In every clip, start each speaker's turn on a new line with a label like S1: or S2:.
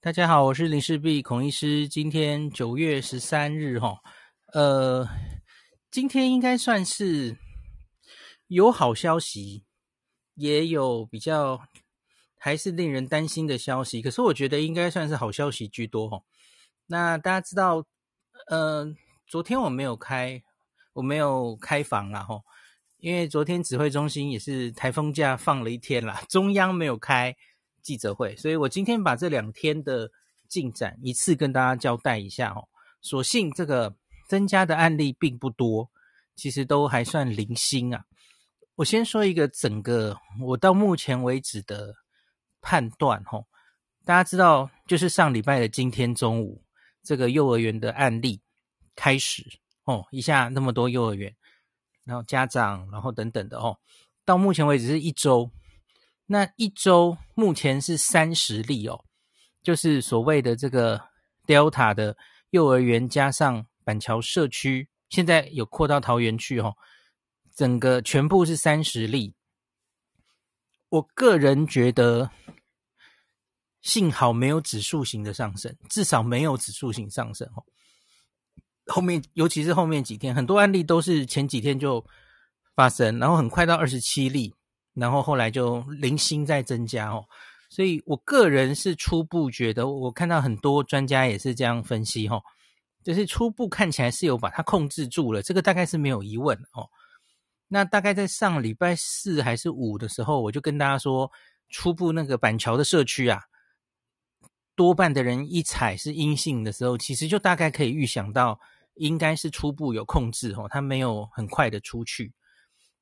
S1: 大家好，我是林氏璧孔医师。今天九月十三日，哈，呃，今天应该算是有好消息，也有比较还是令人担心的消息。可是我觉得应该算是好消息居多，哈。那大家知道，呃，昨天我没有开，我没有开房了，哈，因为昨天指挥中心也是台风假放了一天啦，中央没有开。记者会，所以我今天把这两天的进展一次跟大家交代一下哦。所幸这个增加的案例并不多，其实都还算零星啊。我先说一个整个我到目前为止的判断哦。大家知道，就是上礼拜的今天中午，这个幼儿园的案例开始哦，一下那么多幼儿园，然后家长，然后等等的哦，到目前为止是一周。那一周目前是三十例哦，就是所谓的这个 Delta 的幼儿园加上板桥社区，现在有扩到桃园去哦，整个全部是三十例。我个人觉得，幸好没有指数型的上升，至少没有指数型上升哦。后面尤其是后面几天，很多案例都是前几天就发生，然后很快到二十七例。然后后来就零星在增加哦，所以我个人是初步觉得，我看到很多专家也是这样分析哦，就是初步看起来是有把它控制住了，这个大概是没有疑问哦。那大概在上礼拜四还是五的时候，我就跟大家说，初步那个板桥的社区啊，多半的人一采是阴性的时候，其实就大概可以预想到，应该是初步有控制哦，它没有很快的出去。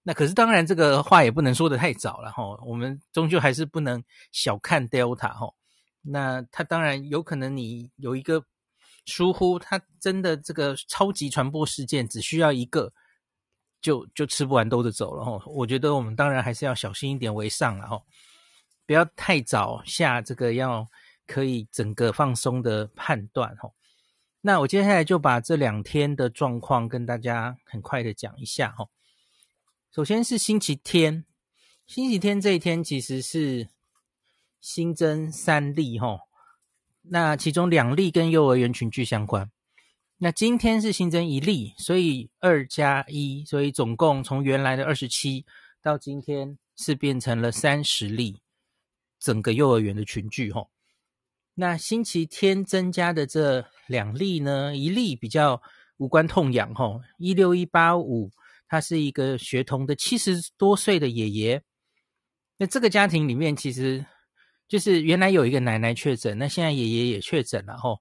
S1: 那可是当然，这个话也不能说的太早了哈。我们终究还是不能小看 Delta 哈。那它当然有可能你有一个疏忽，它真的这个超级传播事件只需要一个，就就吃不完兜着走了哈。我觉得我们当然还是要小心一点为上了哈，不要太早下这个要可以整个放松的判断哈。那我接下来就把这两天的状况跟大家很快的讲一下哈。首先是星期天，星期天这一天其实是新增三例齁，那其中两例跟幼儿园群聚相关。那今天是新增一例，所以二加一，所以总共从原来的二十七到今天是变成了三十例，整个幼儿园的群聚齁。那星期天增加的这两例呢，一例比较无关痛痒齁，一六一八五。他是一个学童的七十多岁的爷爷，那这个家庭里面其实就是原来有一个奶奶确诊，那现在爷爷也确诊了吼。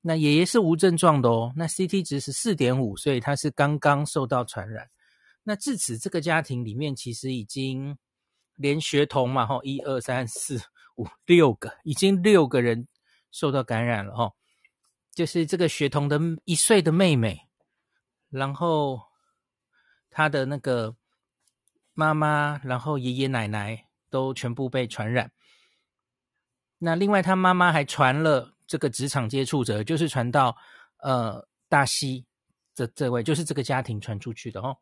S1: 那爷爷是无症状的哦，那 CT 值是四点五，所以他是刚刚受到传染。那至此，这个家庭里面其实已经连学童嘛吼，一二三四五六个，已经六个人受到感染了吼。就是这个学童的一岁的妹妹，然后。他的那个妈妈，然后爷爷奶奶都全部被传染。那另外，他妈妈还传了这个职场接触者，就是传到呃大西这这位，就是这个家庭传出去的哦。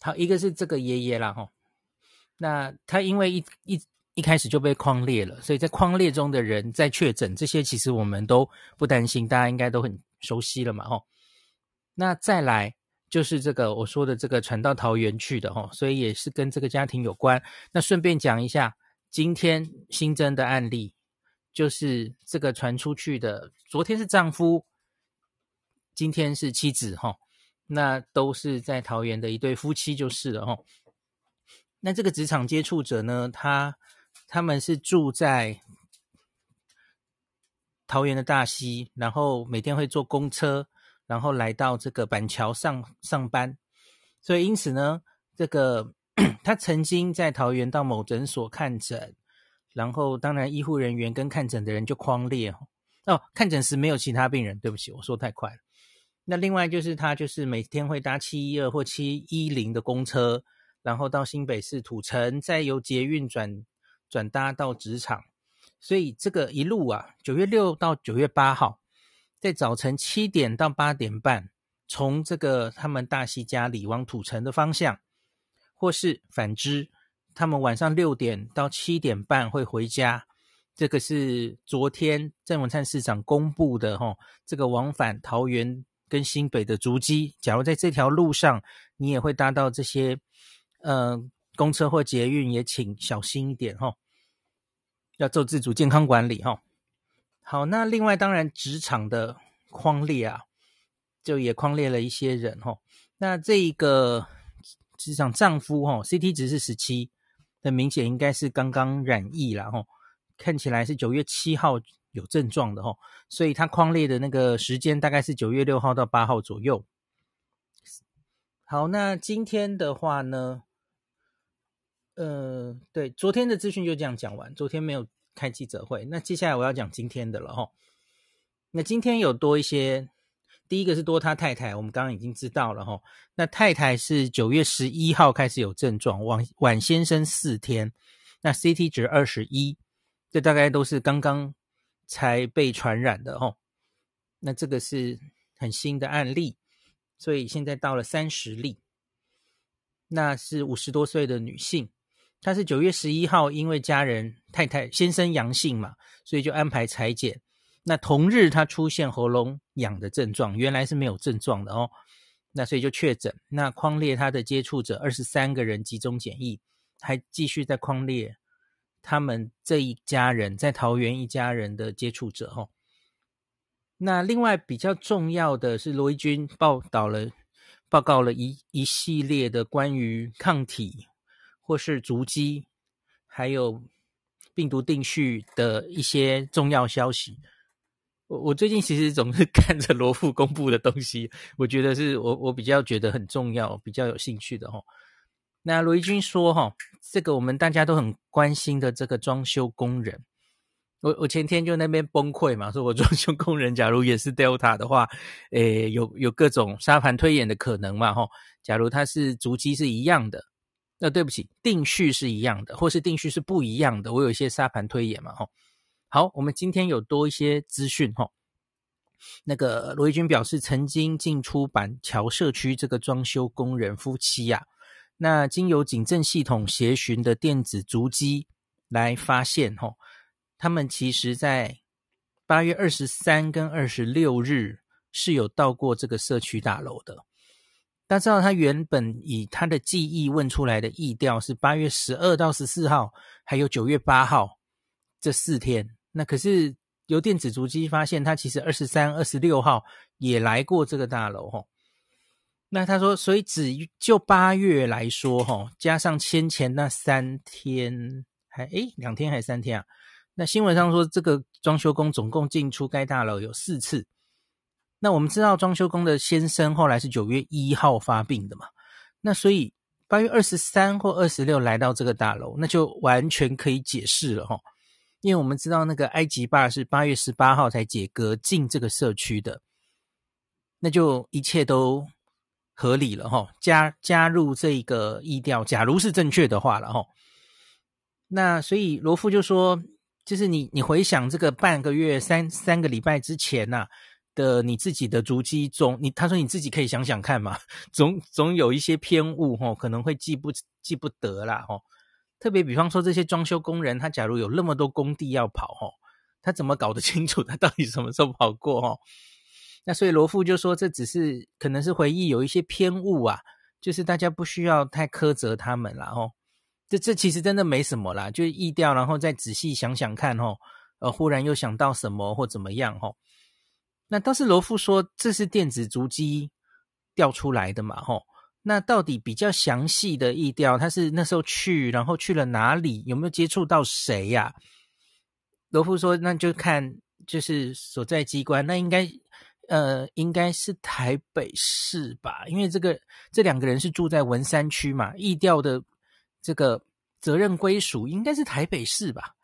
S1: 好，一个是这个爷爷啦哈。那他因为一一一开始就被框列了，所以在框列中的人在确诊，这些其实我们都不担心，大家应该都很熟悉了嘛哈。那再来。就是这个我说的这个传到桃园去的齁，所以也是跟这个家庭有关。那顺便讲一下，今天新增的案例就是这个传出去的，昨天是丈夫，今天是妻子齁，那都是在桃园的一对夫妻就是了齁。那这个职场接触者呢，他他们是住在桃园的大溪，然后每天会坐公车。然后来到这个板桥上上班，所以因此呢，这个 他曾经在桃园到某诊所看诊，然后当然医护人员跟看诊的人就匡列哦，哦，看诊时没有其他病人，对不起，我说太快了。那另外就是他就是每天会搭七一二或七一零的公车，然后到新北市土城，再由捷运转转搭到职场，所以这个一路啊，九月六到九月八号。在早晨七点到八点半，从这个他们大溪家里往土城的方向，或是反之，他们晚上六点到七点半会回家，这个是昨天郑文灿市长公布的哈，这个往返桃园跟新北的足迹。假如在这条路上，你也会搭到这些呃公车或捷运，也请小心一点哈，要做自主健康管理哈。好，那另外当然职场的框列啊，就也框列了一些人哈。那这一个职场丈夫哈，CT 值是十七，很明显应该是刚刚染疫了哈。看起来是九月七号有症状的齁，所以他框列的那个时间大概是九月六号到八号左右。好，那今天的话呢，呃，对，昨天的资讯就这样讲完，昨天没有开记者会。那接下来我要讲今天的了齁。那今天有多一些，第一个是多他太太，我们刚刚已经知道了齁。那太太是九月十一号开始有症状，晚晚先生四天，那 CT 值二十一。这大概都是刚刚才被传染的哦，那这个是很新的案例，所以现在到了三十例，那是五十多岁的女性，他是九月十一号因为家人太太先生阳性嘛，所以就安排裁剪，那同日他出现喉咙痒的症状，原来是没有症状的哦，那所以就确诊，那匡列他的接触者二十三个人集中检疫，还继续在匡列。他们这一家人在桃园一家人的接触者哦，那另外比较重要的是罗一钧报道了报告了一一系列的关于抗体或是足迹，还有病毒定序的一些重要消息。我我最近其实总是 看着罗富公布的东西，我觉得是我我比较觉得很重要、比较有兴趣的哈。那罗一军说：“哈，这个我们大家都很关心的这个装修工人，我我前天就那边崩溃嘛，说我装修工人假如也是 Delta 的话，诶，有有各种沙盘推演的可能嘛，哈。假如他是足迹是一样的，那对不起，定序是一样的，或是定序是不一样的，我有一些沙盘推演嘛，哈。好，我们今天有多一些资讯，哈。那个罗一军表示，曾经进出板桥社区这个装修工人夫妻呀、啊。”那经由警政系统协寻的电子足迹来发现，吼，他们其实在八月二十三跟二十六日是有到过这个社区大楼的。大家知道，他原本以他的记忆问出来的意调是八月十二到十四号，还有九月八号这四天。那可是由电子足迹发现，他其实二十三、二十六号也来过这个大楼，哈。那他说，所以只就八月来说，哈，加上先前那三天，还诶两天还是三天啊？那新闻上说，这个装修工总共进出该大楼有四次。那我们知道，装修工的先生后来是九月一号发病的嘛？那所以八月二十三或二十六来到这个大楼，那就完全可以解释了哈。因为我们知道，那个埃及爸是八月十八号才解隔进这个社区的，那就一切都。合理了哈，加加入这个疫调，假如是正确的话了哈，那所以罗富就说，就是你你回想这个半个月三三个礼拜之前呐、啊、的你自己的足迹中，你他说你自己可以想想看嘛，总总有一些偏误哈，可能会记不记不得啦哈，特别比方说这些装修工人，他假如有那么多工地要跑哈，他怎么搞得清楚他到底什么时候跑过？那所以罗富就说，这只是可能是回忆有一些偏误啊，就是大家不需要太苛责他们啦吼。这这其实真的没什么啦，就意调，然后再仔细想想看吼，呃，忽然又想到什么或怎么样吼。那倒是罗富说，这是电子足迹调出来的嘛吼。那到底比较详细的疫调，他是那时候去，然后去了哪里，有没有接触到谁呀？罗富说，那就看就是所在机关，那应该。呃，应该是台北市吧，因为这个这两个人是住在文山区嘛，意调的这个责任归属应该是台北市吧，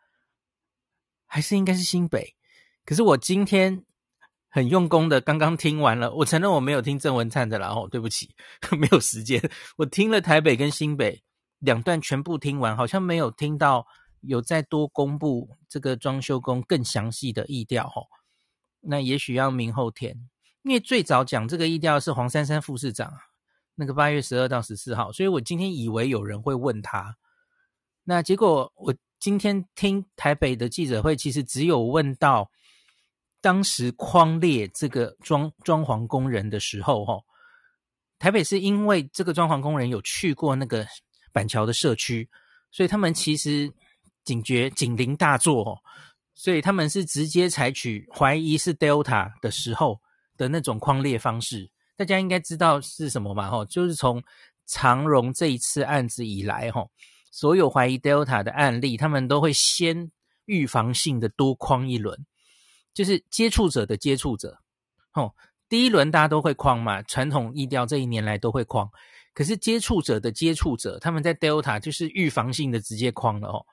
S1: 还是应该是新北？可是我今天很用功的，刚刚听完了，我承认我没有听郑文灿的，然后对不起，没有时间，我听了台北跟新北两段全部听完，好像没有听到有再多公布这个装修工更详细的意调吼。那也许要明后天，因为最早讲这个意调是黄珊珊副市长，那个八月十二到十四号，所以我今天以为有人会问他，那结果我今天听台北的记者会，其实只有问到当时框列这个装装潢工人的时候，哈，台北是因为这个装潢工人有去过那个板桥的社区，所以他们其实警觉警铃大作，所以他们是直接采取怀疑是 Delta 的时候的那种框列方式。大家应该知道是什么嘛？哈，就是从长荣这一次案子以来，哈，所有怀疑 Delta 的案例，他们都会先预防性的多框一轮，就是接触者的接触者，哦，第一轮大家都会框嘛，传统疫调这一年来都会框，可是接触者的接触者，他们在 Delta 就是预防性的直接框了哦。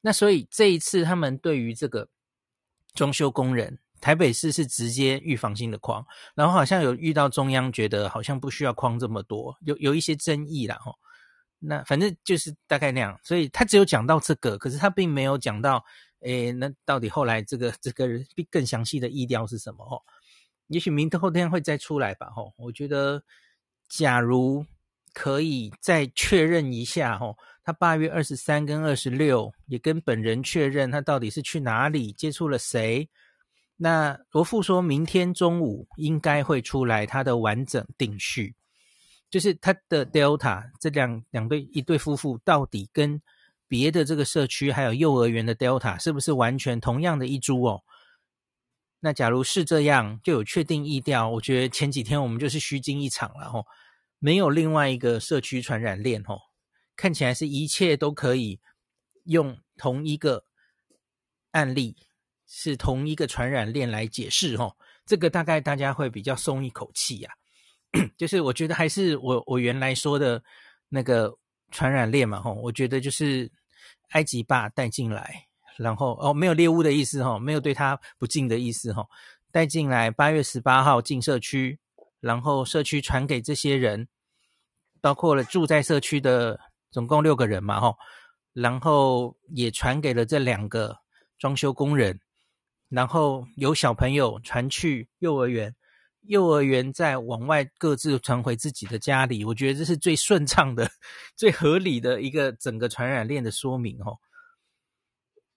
S1: 那所以这一次他们对于这个装修工人。台北市是直接预防性的框，然后好像有遇到中央觉得好像不需要框这么多，有有一些争议啦吼。那反正就是大概那样，所以他只有讲到这个，可是他并没有讲到，诶，那到底后来这个这个更详细的意料是什么哦？也许明天后天会再出来吧吼。我觉得，假如可以再确认一下吼，他八月二十三跟二十六也跟本人确认他到底是去哪里接触了谁。那罗富说，明天中午应该会出来他的完整定序，就是他的 Delta 这两两对一对夫妇到底跟别的这个社区还有幼儿园的 Delta 是不是完全同样的一株哦？那假如是这样，就有确定意调，我觉得前几天我们就是虚惊一场了哦，没有另外一个社区传染链哦，看起来是一切都可以用同一个案例。是同一个传染链来解释哦，这个大概大家会比较松一口气呀。就是我觉得还是我我原来说的那个传染链嘛吼，我觉得就是埃及爸带进来，然后哦没有猎巫的意思齁，没有对他不敬的意思齁，带进来八月十八号进社区，然后社区传给这些人，包括了住在社区的总共六个人嘛齁，然后也传给了这两个装修工人。然后有小朋友传去幼儿园，幼儿园再往外各自传回自己的家里，我觉得这是最顺畅的、最合理的一个整个传染链的说明哦。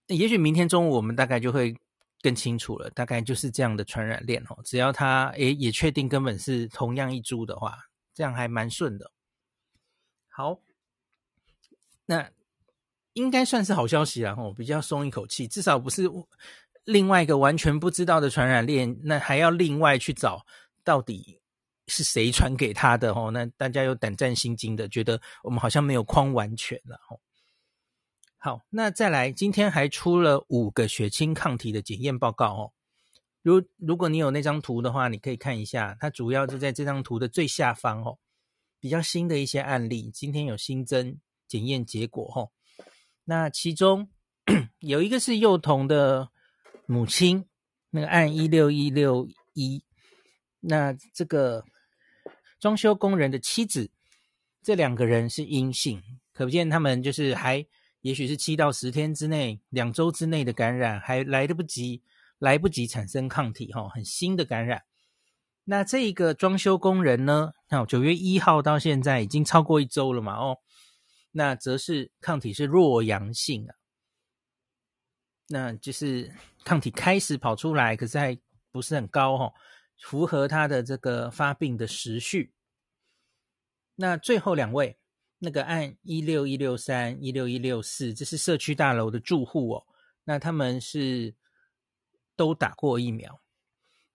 S1: 也许明天中午我们大概就会更清楚了，大概就是这样的传染链哦。只要他诶也确定根本是同样一株的话，这样还蛮顺的。好，那应该算是好消息了哦，比较松一口气，至少不是。另外一个完全不知道的传染链，那还要另外去找到底是谁传给他的哦？那大家又胆战心惊的，觉得我们好像没有框完全了哦。好，那再来，今天还出了五个血清抗体的检验报告哦。如如果你有那张图的话，你可以看一下，它主要就在这张图的最下方哦。比较新的一些案例，今天有新增检验结果哦。那其中 有一个是幼童的。母亲那个案一六一六一，那这个装修工人的妻子，这两个人是阴性，可见他们就是还也许是七到十天之内，两周之内的感染还来得不及，来不及产生抗体哈，很新的感染。那这一个装修工人呢，好，九月一号到现在已经超过一周了嘛哦，那则是抗体是弱阳性啊。那就是抗体开始跑出来，可是还不是很高哈，符合他的这个发病的时序。那最后两位，那个按一六一六三、一六一六四，这是社区大楼的住户哦。那他们是都打过疫苗。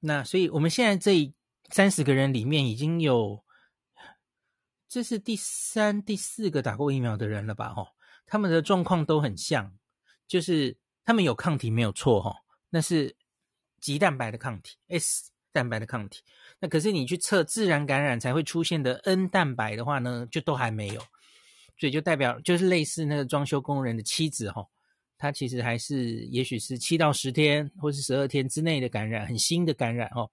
S1: 那所以我们现在这三十个人里面，已经有这是第三、第四个打过疫苗的人了吧？哦，他们的状况都很像，就是。他们有抗体没有错哈，那是棘蛋白的抗体，S 蛋白的抗体。那可是你去测自然感染才会出现的 N 蛋白的话呢，就都还没有，所以就代表就是类似那个装修工人的妻子哈，他其实还是也许是七到十天或是十二天之内的感染，很新的感染哦。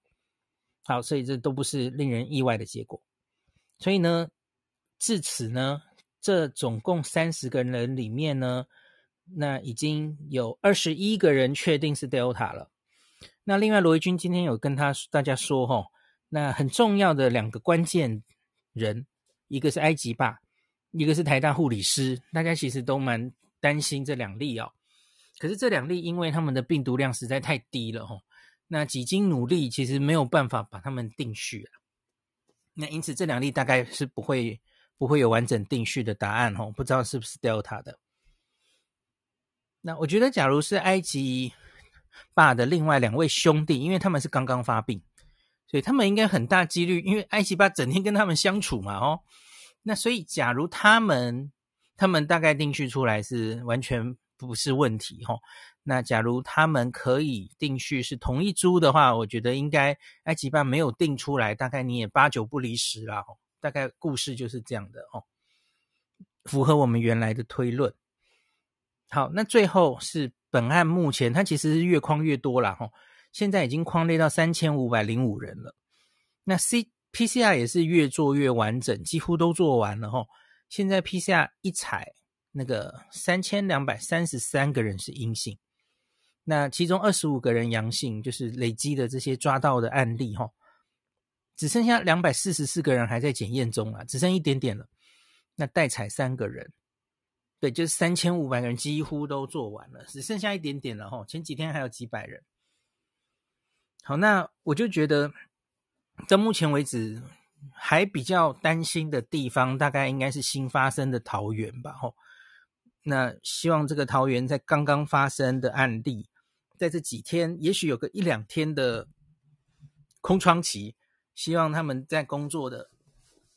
S1: 好，所以这都不是令人意外的结果。所以呢，至此呢，这总共三十个人里面呢。那已经有二十一个人确定是 Delta 了。那另外罗一钧今天有跟他大家说哈，那很重要的两个关键人，一个是埃及吧，一个是台大护理师，大家其实都蛮担心这两例哦。可是这两例因为他们的病毒量实在太低了哦，那几经努力其实没有办法把他们定序啊。那因此这两例大概是不会不会有完整定序的答案哦，不知道是不是 Delta 的。那我觉得，假如是埃及爸的另外两位兄弟，因为他们是刚刚发病，所以他们应该很大几率，因为埃及爸整天跟他们相处嘛，哦，那所以假如他们他们大概定序出来是完全不是问题，哦，那假如他们可以定序是同一株的话，我觉得应该埃及爸没有定出来，大概你也八九不离十啦，哦，大概故事就是这样的哦，符合我们原来的推论。好，那最后是本案目前它其实是越框越多了哈，现在已经框列到三千五百零五人了。那 C PCR 也是越做越完整，几乎都做完了哈。现在 PCR 一采，那个三千两百三十三个人是阴性，那其中二十五个人阳性，就是累积的这些抓到的案例哈，只剩下两百四十四个人还在检验中啊，只剩一点点了。那待采三个人。对，就是三千五百个人几乎都做完了，只剩下一点点了哈。前几天还有几百人。好，那我就觉得，到目前为止还比较担心的地方，大概应该是新发生的桃园吧。哈，那希望这个桃园在刚刚发生的案例，在这几天，也许有个一两天的空窗期，希望他们在工作的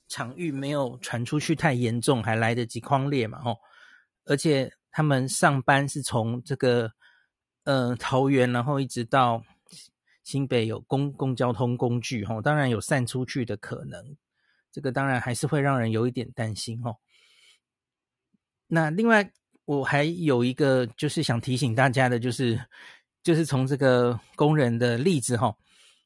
S1: 场域没有传出去太严重，还来得及匡列嘛。哈。而且他们上班是从这个呃桃园，然后一直到新北有公共交通工具哈，当然有散出去的可能，这个当然还是会让人有一点担心哈。那另外我还有一个就是想提醒大家的，就是就是从这个工人的例子哈，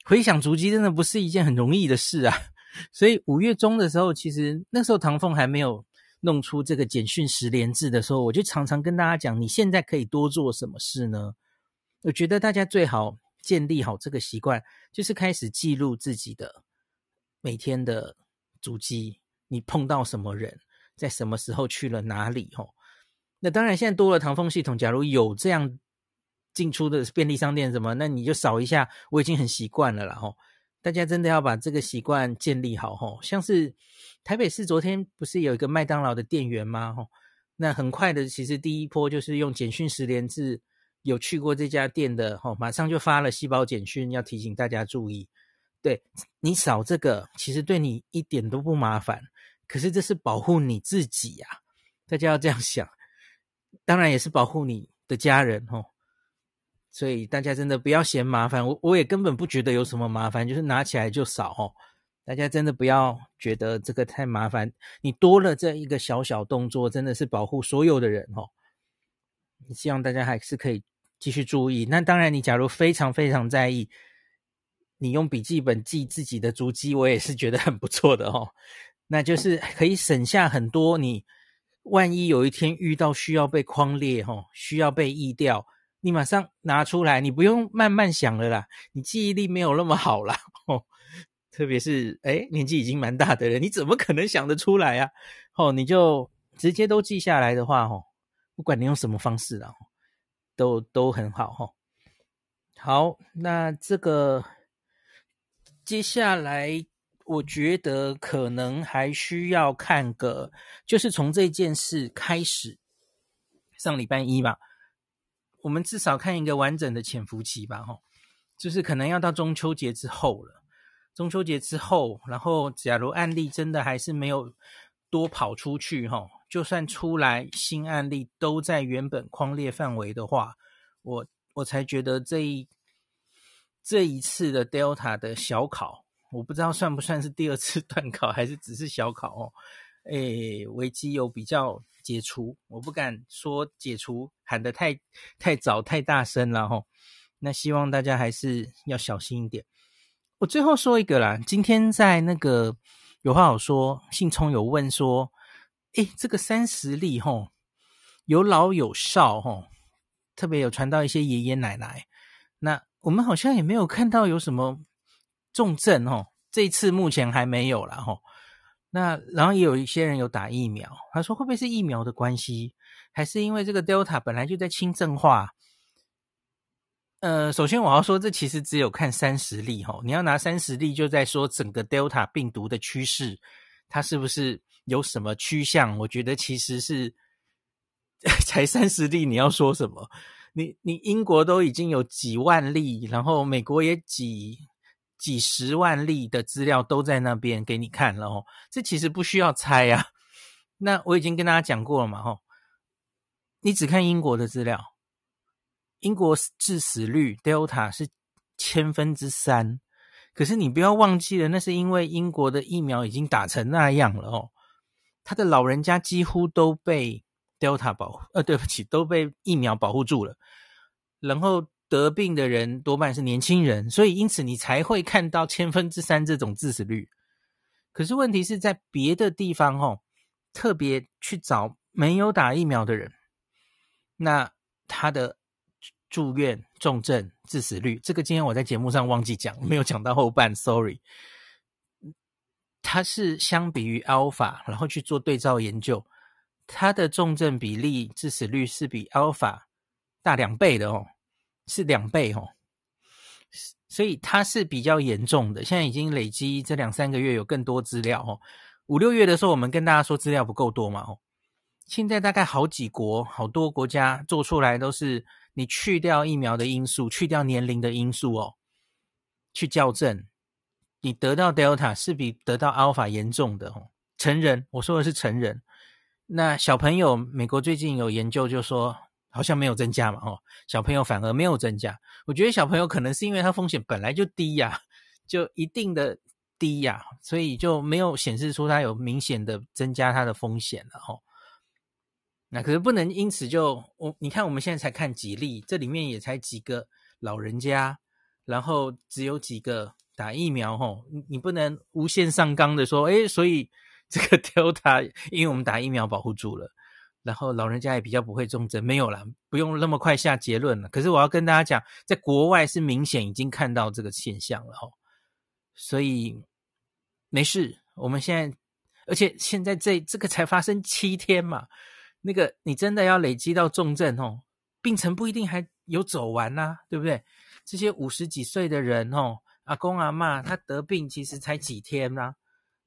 S1: 回想足迹真的不是一件很容易的事啊。所以五月中的时候，其实那时候唐凤还没有。弄出这个简讯十连制的时候，我就常常跟大家讲，你现在可以多做什么事呢？我觉得大家最好建立好这个习惯，就是开始记录自己的每天的足迹，你碰到什么人，在什么时候去了哪里？吼，那当然现在多了唐凤系统，假如有这样进出的便利商店什么，那你就扫一下，我已经很习惯了啦，吼。大家真的要把这个习惯建立好吼，像是台北市昨天不是有一个麦当劳的店员吗？吼，那很快的，其实第一波就是用简讯十连制，有去过这家店的吼，马上就发了细胞简讯，要提醒大家注意。对，你扫这个，其实对你一点都不麻烦，可是这是保护你自己呀，大家要这样想，当然也是保护你的家人吼。所以大家真的不要嫌麻烦，我我也根本不觉得有什么麻烦，就是拿起来就扫哦。大家真的不要觉得这个太麻烦，你多了这一个小小动作，真的是保护所有的人哦。希望大家还是可以继续注意。那当然，你假如非常非常在意，你用笔记本记自己的足迹，我也是觉得很不错的哦。那就是可以省下很多，你万一有一天遇到需要被框列哦，需要被疫掉。你马上拿出来，你不用慢慢想了啦。你记忆力没有那么好啦，哦，特别是诶年纪已经蛮大的人，你怎么可能想得出来啊？哦，你就直接都记下来的话，哦，不管你用什么方式啦，都都很好，哈。好，那这个接下来我觉得可能还需要看个，就是从这件事开始，上礼拜一吧。我们至少看一个完整的潜伏期吧，哈，就是可能要到中秋节之后了。中秋节之后，然后假如案例真的还是没有多跑出去，哈，就算出来新案例都在原本框列范围的话，我我才觉得这一这一次的 Delta 的小考，我不知道算不算是第二次段考，还是只是小考哦。诶，危机有比较解除，我不敢说解除喊得太太早太大声了吼。那希望大家还是要小心一点。我最后说一个啦，今天在那个有话好说，信聪有问说，诶，这个三十例吼，有老有少吼，特别有传到一些爷爷奶奶。那我们好像也没有看到有什么重症吼，这次目前还没有啦吼。那然后也有一些人有打疫苗，他说会不会是疫苗的关系？还是因为这个 Delta 本来就在轻症化？呃，首先我要说，这其实只有看三十例哈，你要拿三十例就在说整个 Delta 病毒的趋势，它是不是有什么趋向？我觉得其实是 才三十例，你要说什么？你你英国都已经有几万例，然后美国也几几十万例的资料都在那边给你看了哦，这其实不需要猜啊。那我已经跟大家讲过了嘛，吼，你只看英国的资料，英国致死率 Delta 是千分之三，可是你不要忘记了，那是因为英国的疫苗已经打成那样了哦，他的老人家几乎都被。Delta 保护，呃，对不起，都被疫苗保护住了。然后得病的人多半是年轻人，所以因此你才会看到千分之三这种致死率。可是问题是在别的地方哦，特别去找没有打疫苗的人，那他的住院重症致死率，这个今天我在节目上忘记讲，没有讲到后半，sorry。它是相比于 Alpha，然后去做对照研究。它的重症比例、致死率是比 Alpha 大两倍的哦，是两倍哦，所以它是比较严重的。现在已经累积这两三个月有更多资料哦。五六月的时候，我们跟大家说资料不够多嘛哦，现在大概好几国、好多国家做出来都是你去掉疫苗的因素、去掉年龄的因素哦，去校正，你得到 Delta 是比得到 Alpha 严重的哦。成人，我说的是成人。那小朋友，美国最近有研究就说，好像没有增加嘛，哦，小朋友反而没有增加。我觉得小朋友可能是因为他风险本来就低呀，就一定的低呀，所以就没有显示出他有明显的增加他的风险了，哦。那可是不能因此就我，你看我们现在才看几例，这里面也才几个老人家，然后只有几个打疫苗，哦，你你不能无限上纲的说，诶，所以。这个 Delta，因为我们打疫苗保护住了，然后老人家也比较不会重症，没有啦，不用那么快下结论了。可是我要跟大家讲，在国外是明显已经看到这个现象了哦，所以没事。我们现在，而且现在这这个才发生七天嘛，那个你真的要累积到重症哦，病程不一定还有走完呐、啊，对不对？这些五十几岁的人哦，阿公阿嬷他得病其实才几天呐、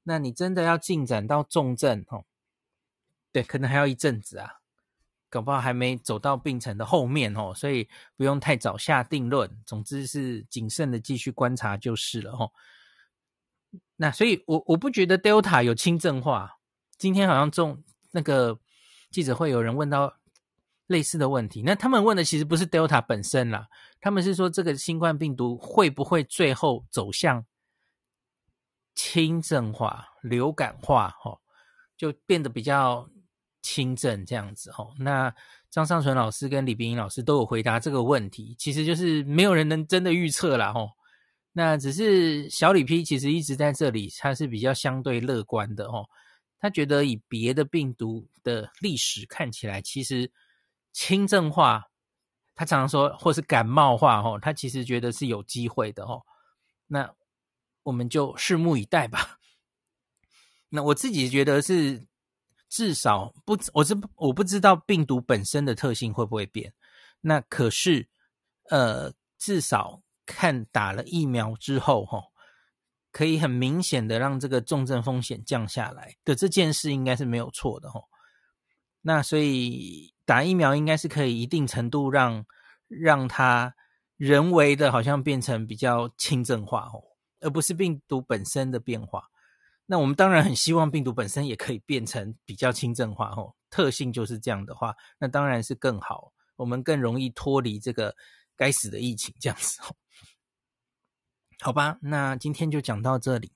S1: 那你真的要进展到重症哦？对，可能还要一阵子啊，搞不好还没走到病程的后面哦，所以不用太早下定论。总之是谨慎的继续观察就是了哦。那所以我我不觉得 Delta 有轻症化。今天好像中那个记者会有人问到类似的问题，那他们问的其实不是 Delta 本身啦，他们是说这个新冠病毒会不会最后走向？轻症化、流感化，哦，就变得比较轻症这样子，吼。那张尚淳老师跟李秉颖老师都有回答这个问题，其实就是没有人能真的预测啦，吼。那只是小李 P 其实一直在这里，他是比较相对乐观的，吼。他觉得以别的病毒的历史看起来，其实轻症化，他常常说或是感冒化，吼，他其实觉得是有机会的，吼。那。我们就拭目以待吧。那我自己觉得是，至少不，我是我不知道病毒本身的特性会不会变。那可是，呃，至少看打了疫苗之后，哈，可以很明显的让这个重症风险降下来的这件事，应该是没有错的，哈。那所以打疫苗应该是可以一定程度让让它人为的，好像变成比较轻症化，哦。而不是病毒本身的变化，那我们当然很希望病毒本身也可以变成比较轻症化哦，特性就是这样的话，那当然是更好，我们更容易脱离这个该死的疫情这样子哦。好吧，那今天就讲到这里。